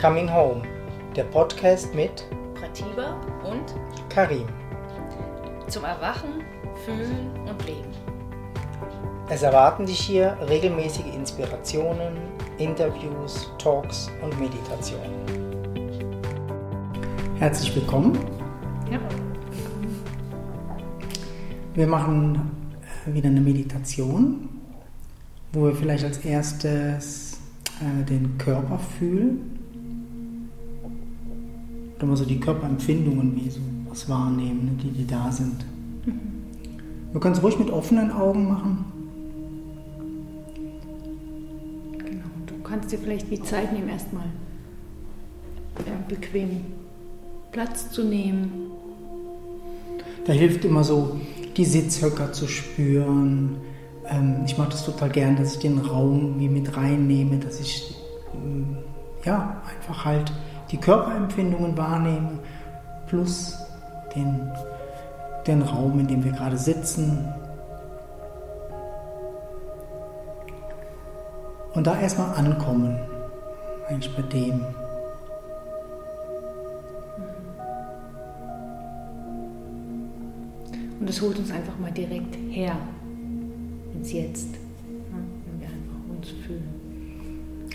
Coming Home, der Podcast mit Pratiba und Karim. zum Erwachen, Fühlen und Leben. Es erwarten dich hier regelmäßige Inspirationen, Interviews, Talks und Meditationen. Herzlich willkommen. Ja. Wir machen äh, wieder eine Meditation, wo wir vielleicht als erstes äh, den Körper fühlen. Oder mal so die Körperempfindungen, wie so was wahrnehmen, ne, die, die da sind. Wir können es ruhig mit offenen Augen machen. Genau. Du kannst dir vielleicht die Zeit nehmen, erstmal ja, bequem Platz zu nehmen. Da hilft immer so, die Sitzhöcker zu spüren. Ähm, ich mache das total gern, dass ich den Raum wie mit reinnehme, dass ich ähm, ja einfach halt die Körperempfindungen wahrnehme, plus den, den Raum, in dem wir gerade sitzen. Und da erstmal ankommen, eigentlich bei dem. Und das holt uns einfach mal direkt her ins Jetzt. Wenn wir einfach uns fühlen.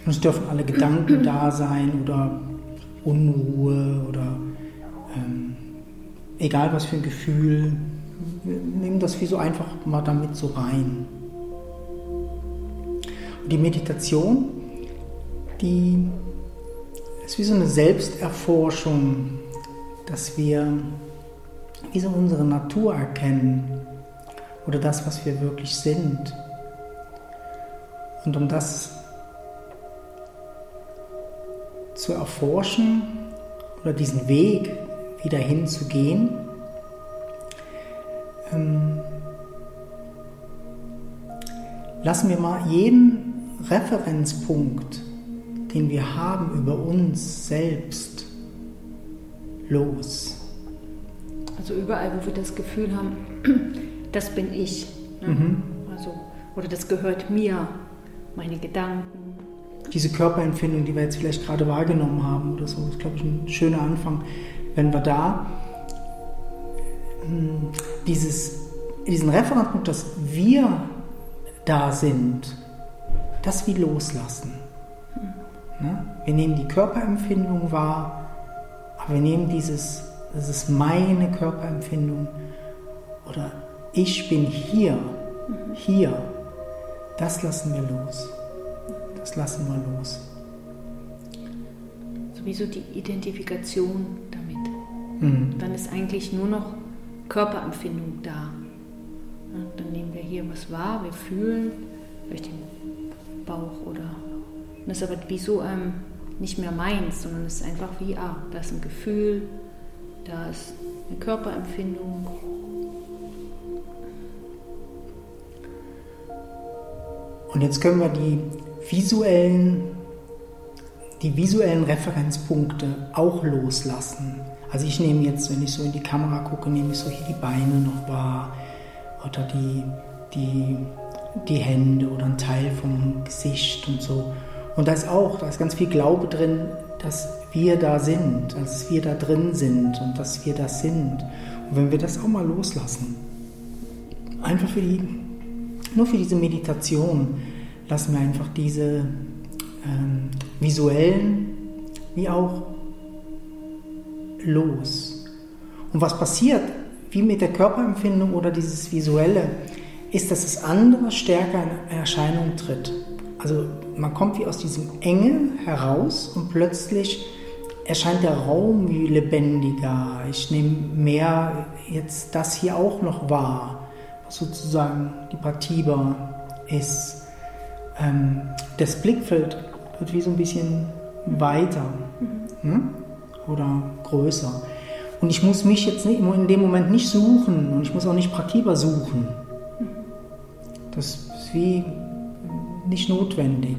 Und es dürfen alle Gedanken da sein oder Unruhe oder ähm, egal was für ein Gefühl. Nehmen das wie so einfach mal damit so rein. Und die Meditation, die ist wie so eine Selbsterforschung, dass wir wie so unsere Natur erkennen oder das, was wir wirklich sind. Und um das zu erforschen oder diesen Weg wieder hinzugehen, ähm, lassen wir mal jeden Referenzpunkt, den wir haben über uns selbst, los. Also überall, wo wir das Gefühl haben, das bin ich. Ne? Mhm. Also, oder das gehört mir, meine Gedanken. Diese Körperempfindung, die wir jetzt vielleicht gerade wahrgenommen haben oder so, ist, glaube ich, ein schöner Anfang. Wenn wir da mh, dieses, diesen Referenzpunkt, dass wir da sind, das wie loslassen. Ne? Wir nehmen die Körperempfindung wahr, aber wir nehmen dieses, das ist meine Körperempfindung oder ich bin hier, hier, das lassen wir los. Das lassen wir los. Sowieso die Identifikation damit. Mhm. Dann ist eigentlich nur noch Körperempfindung da. Dann nehmen wir hier was wahr, wir fühlen vielleicht den Bauch oder. Das ist aber wieso ähm, nicht mehr meins, sondern es ist einfach wie, ah, da ist ein Gefühl, da ist eine Körperempfindung. Und jetzt können wir die visuellen, die visuellen Referenzpunkte auch loslassen. Also ich nehme jetzt, wenn ich so in die Kamera gucke, nehme ich so hier die Beine noch wahr oder die, die, die Hände oder ein Teil vom Gesicht und so. Und da ist auch, da ist ganz viel Glaube drin, dass wir da sind, dass wir da drin sind und dass wir das sind. Und wenn wir das auch mal loslassen, einfach für die, nur für diese Meditation, lassen wir einfach diese ähm, visuellen wie auch los. Und was passiert, wie mit der Körperempfindung oder dieses Visuelle, ist, dass das andere stärker in Erscheinung tritt. Also man kommt wie aus diesem Enge heraus und plötzlich erscheint der Raum wie lebendiger. Ich nehme mehr jetzt das hier auch noch wahr, was sozusagen die Pratiba ist. Ähm, das Blickfeld wird wie so ein bisschen weiter ne? oder größer. Und ich muss mich jetzt nicht, in dem Moment nicht suchen und ich muss auch nicht Pratiba suchen. Das ist wie nicht notwendig.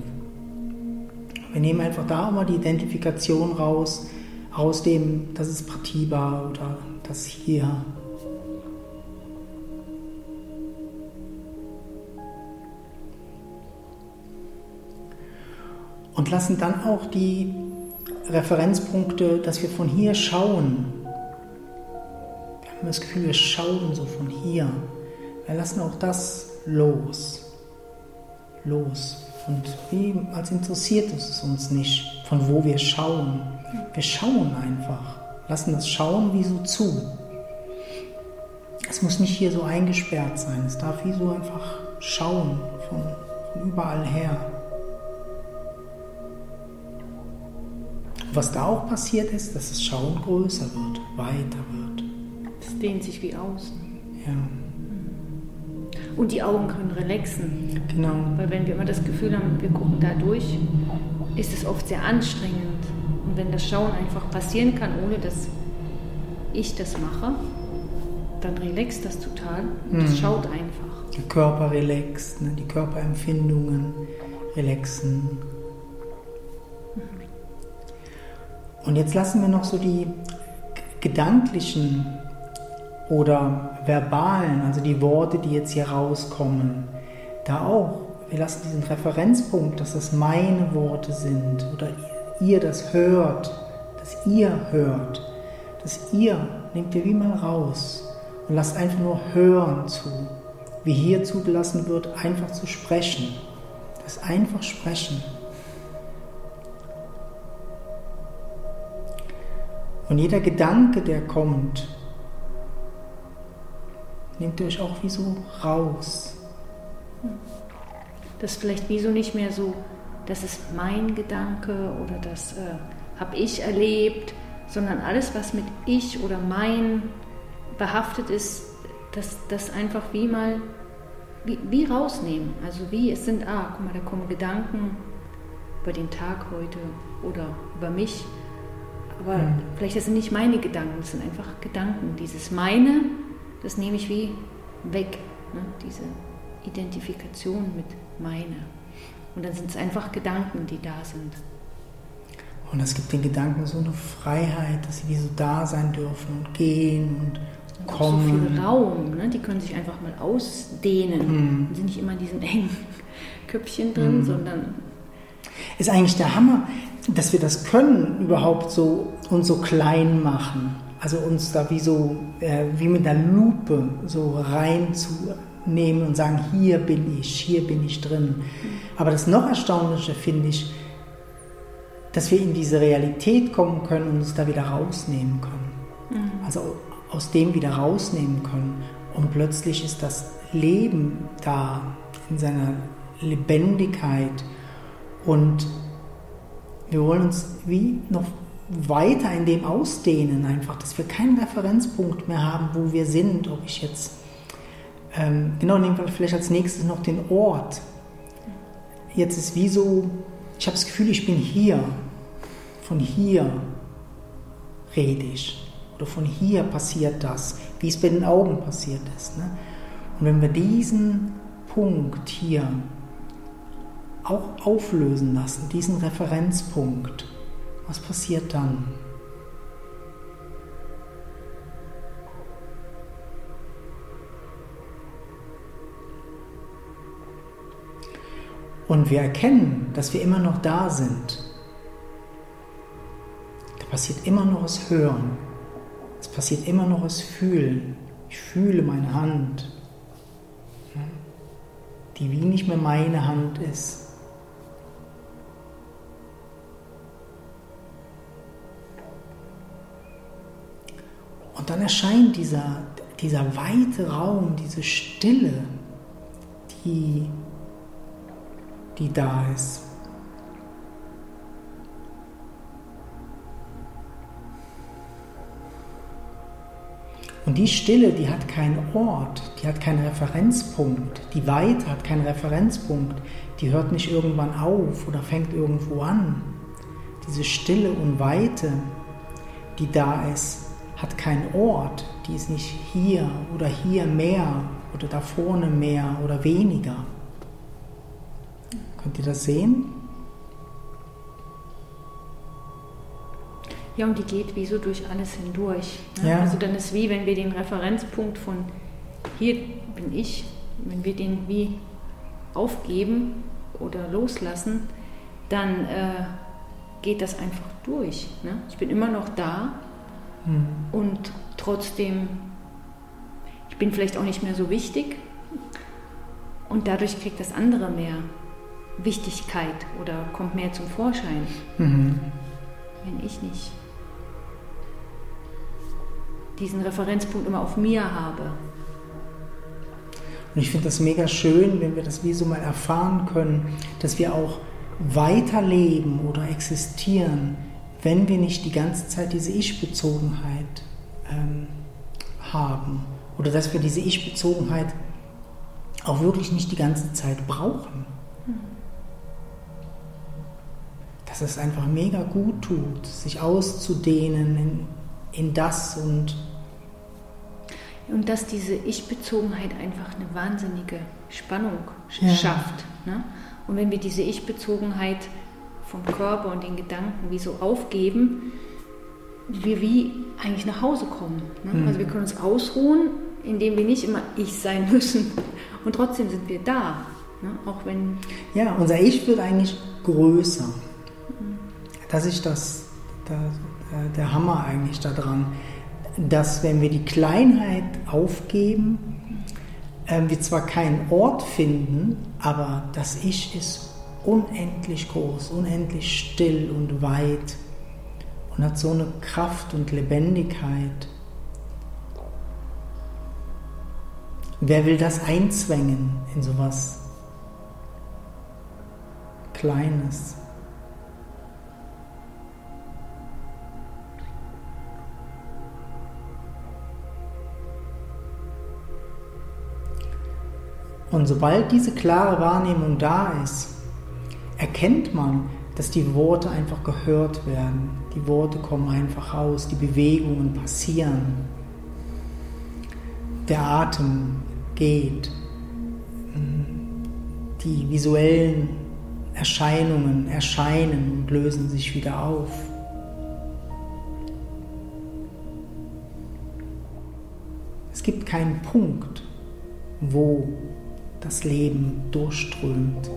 Wir nehmen einfach da immer die Identifikation raus, aus dem, das ist Pratiba oder das hier. Und lassen dann auch die Referenzpunkte, dass wir von hier schauen. Wir haben das Gefühl, wir schauen so von hier. Wir lassen auch das los. Los. Und wie als interessiert es uns nicht, von wo wir schauen. Wir schauen einfach. Lassen das Schauen wie so zu. Es muss nicht hier so eingesperrt sein. Es darf wie so einfach schauen von, von überall her. Was da auch passiert ist, dass das Schauen größer wird, weiter wird. Es dehnt sich wie aus. Ja. Und die Augen können relaxen. Genau. Weil wenn wir immer das Gefühl haben, wir gucken da durch, ist es oft sehr anstrengend. Und wenn das Schauen einfach passieren kann, ohne dass ich das mache, dann relaxt das total und es Mhm. schaut einfach. Der Körper relaxt, ne? die Körperempfindungen relaxen. Und jetzt lassen wir noch so die gedanklichen oder verbalen, also die Worte, die jetzt hier rauskommen, da auch. Wir lassen diesen Referenzpunkt, dass das meine Worte sind oder ihr das hört, dass ihr hört, dass ihr nehmt ihr wie mal raus und lasst einfach nur hören zu, wie hier zugelassen wird, einfach zu sprechen. Das einfach sprechen. Und jeder Gedanke, der kommt, nehmt euch auch wie so raus. Das ist vielleicht wie so nicht mehr so, das ist mein Gedanke oder das äh, habe ich erlebt, sondern alles, was mit ich oder mein behaftet ist, das, das einfach wie mal wie, wie rausnehmen. Also wie es sind, ah, guck mal, da kommen Gedanken über den Tag heute oder über mich. Aber Mhm. vielleicht das sind nicht meine Gedanken, das sind einfach Gedanken. Dieses meine, das nehme ich wie weg. Ne? Diese Identifikation mit meine. Und dann sind es einfach Gedanken, die da sind. Und es gibt den Gedanken so eine Freiheit, dass sie wie so da sein dürfen und gehen und kommen. So viel Raum, ne? die können sich einfach mal ausdehnen. Mhm. Und sind nicht immer in diesen engen Köpfchen drin, Mhm. sondern Ist eigentlich der Hammer, dass wir das können, überhaupt so uns so klein machen. Also uns da wie so, äh, wie mit einer Lupe so reinzunehmen und sagen, hier bin ich, hier bin ich drin. Aber das noch Erstaunliche finde ich, dass wir in diese Realität kommen können und uns da wieder rausnehmen können. Also aus dem wieder rausnehmen können. Und plötzlich ist das Leben da in seiner Lebendigkeit. Und wir wollen uns wie noch weiter in dem ausdehnen, einfach, dass wir keinen Referenzpunkt mehr haben, wo wir sind, ob ich jetzt, ähm, genau, nehmen wir vielleicht als nächstes noch den Ort. Jetzt ist wie so, ich habe das Gefühl, ich bin hier, von hier rede ich, oder von hier passiert das, wie es bei den Augen passiert ist. Ne? Und wenn wir diesen Punkt hier auch auflösen lassen, diesen Referenzpunkt, was passiert dann? Und wir erkennen, dass wir immer noch da sind. Da passiert immer noch das Hören. Es passiert immer noch das Fühlen. Ich fühle meine Hand, die wie nicht mehr meine Hand ist. Und dann erscheint dieser, dieser weite Raum, diese Stille, die, die da ist. Und die Stille, die hat keinen Ort, die hat keinen Referenzpunkt. Die Weite hat keinen Referenzpunkt. Die hört nicht irgendwann auf oder fängt irgendwo an. Diese Stille und Weite, die da ist, hat keinen Ort. Die ist nicht hier oder hier mehr oder da vorne mehr oder weniger. Könnt ihr das sehen? Ja, und die geht wie so durch alles hindurch. Ne? Ja. Also dann ist wie, wenn wir den Referenzpunkt von hier bin ich, wenn wir den wie aufgeben oder loslassen, dann äh, geht das einfach durch. Ne? Ich bin immer noch da mhm. und trotzdem, ich bin vielleicht auch nicht mehr so wichtig und dadurch kriegt das andere mehr Wichtigkeit oder kommt mehr zum Vorschein, mhm. wenn ich nicht diesen Referenzpunkt immer auf mir habe. Und ich finde das mega schön, wenn wir das wie so mal erfahren können, dass wir auch weiterleben oder existieren, wenn wir nicht die ganze Zeit diese Ich-Bezogenheit ähm, haben. Oder dass wir diese Ich-Bezogenheit auch wirklich nicht die ganze Zeit brauchen. Dass es einfach mega gut tut, sich auszudehnen in, in das und und dass diese Ich-Bezogenheit einfach eine wahnsinnige Spannung ja. schafft. Ne? Und wenn wir diese Ich-Bezogenheit vom Körper und den Gedanken wie so aufgeben, wir wie eigentlich nach Hause kommen. Ne? Mhm. Also wir können uns ausruhen, indem wir nicht immer ich sein müssen. Und trotzdem sind wir da. Ne? Auch wenn. Ja, unser Ich wird eigentlich größer. Mhm. Das ist das, der, der Hammer eigentlich daran dass wenn wir die Kleinheit aufgeben, äh, wir zwar keinen Ort finden, aber das Ich ist unendlich groß, unendlich still und weit und hat so eine Kraft und Lebendigkeit. Wer will das einzwängen in sowas Kleines? Und sobald diese klare Wahrnehmung da ist, erkennt man, dass die Worte einfach gehört werden. Die Worte kommen einfach raus, die Bewegungen passieren. Der Atem geht. Die visuellen Erscheinungen erscheinen und lösen sich wieder auf. Es gibt keinen Punkt, wo das Leben durchströmt.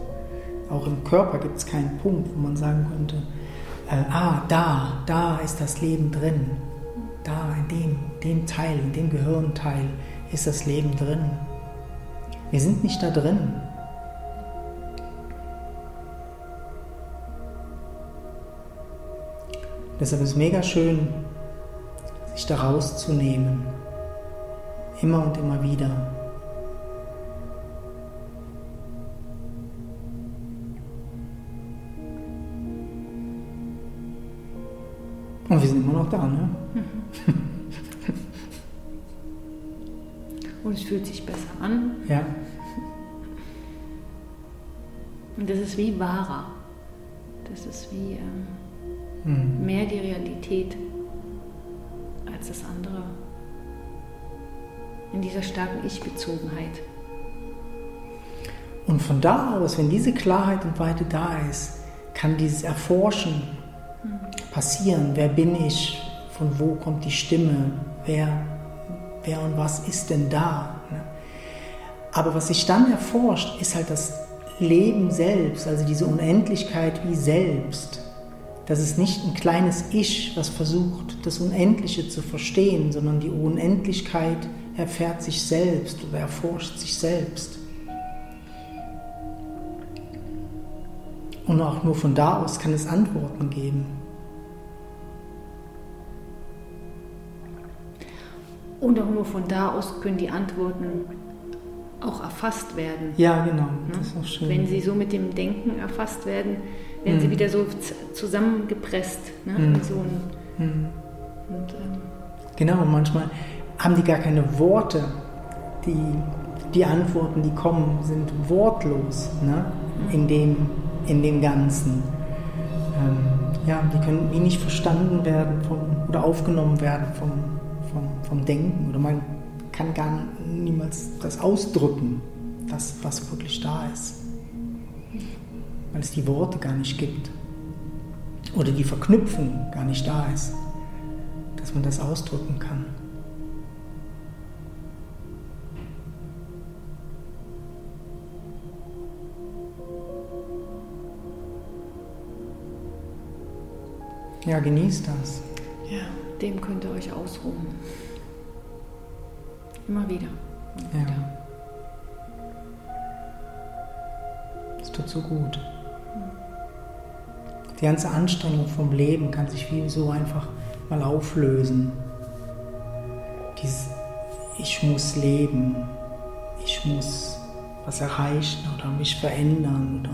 Auch im Körper gibt es keinen Punkt, wo man sagen könnte, äh, ah, da, da ist das Leben drin. Da, in dem, dem Teil, in dem Gehirnteil ist das Leben drin. Wir sind nicht da drin. Deshalb ist es mega schön, sich da rauszunehmen. Immer und immer wieder. Und wir sind immer noch da, ne? Und es fühlt sich besser an. Ja. Und das ist wie wahrer. Das ist wie ähm, mhm. mehr die Realität als das andere. In dieser starken Ich-Bezogenheit. Und von da aus, wenn diese Klarheit und Weite da ist, kann dieses Erforschen passieren? Wer bin ich? Von wo kommt die Stimme? Wer, wer und was ist denn da? Ne? Aber was sich dann erforscht, ist halt das Leben selbst, also diese Unendlichkeit wie selbst. Das ist nicht ein kleines Ich, was versucht, das Unendliche zu verstehen, sondern die Unendlichkeit erfährt sich selbst oder erforscht sich selbst. Und auch nur von da aus kann es Antworten geben. Und auch nur von da aus können die Antworten auch erfasst werden. Ja, genau. Ne? Das ist auch schön. Wenn sie so mit dem Denken erfasst werden, werden mhm. sie wieder so zusammengepresst. Ne? Mhm. So ein, mhm. und, ähm, genau, und manchmal haben die gar keine Worte. Die, die Antworten, die kommen, sind wortlos ne? Mhm. in, dem, in dem Ganzen. Ähm, ja, die können wie nicht verstanden werden vom, oder aufgenommen werden vom, vom, Denken oder man kann gar niemals das ausdrücken, das, was wirklich da ist. Weil es die Worte gar nicht gibt. Oder die Verknüpfung gar nicht da ist, dass man das ausdrücken kann. Ja, genießt das. Ja, dem könnt ihr euch ausruhen. Immer wieder. Immer Ja. wieder. Es tut so gut. Die ganze Anstrengung vom Leben kann sich wie so einfach mal auflösen. Dieses Ich muss leben, ich muss was erreichen oder mich verändern oder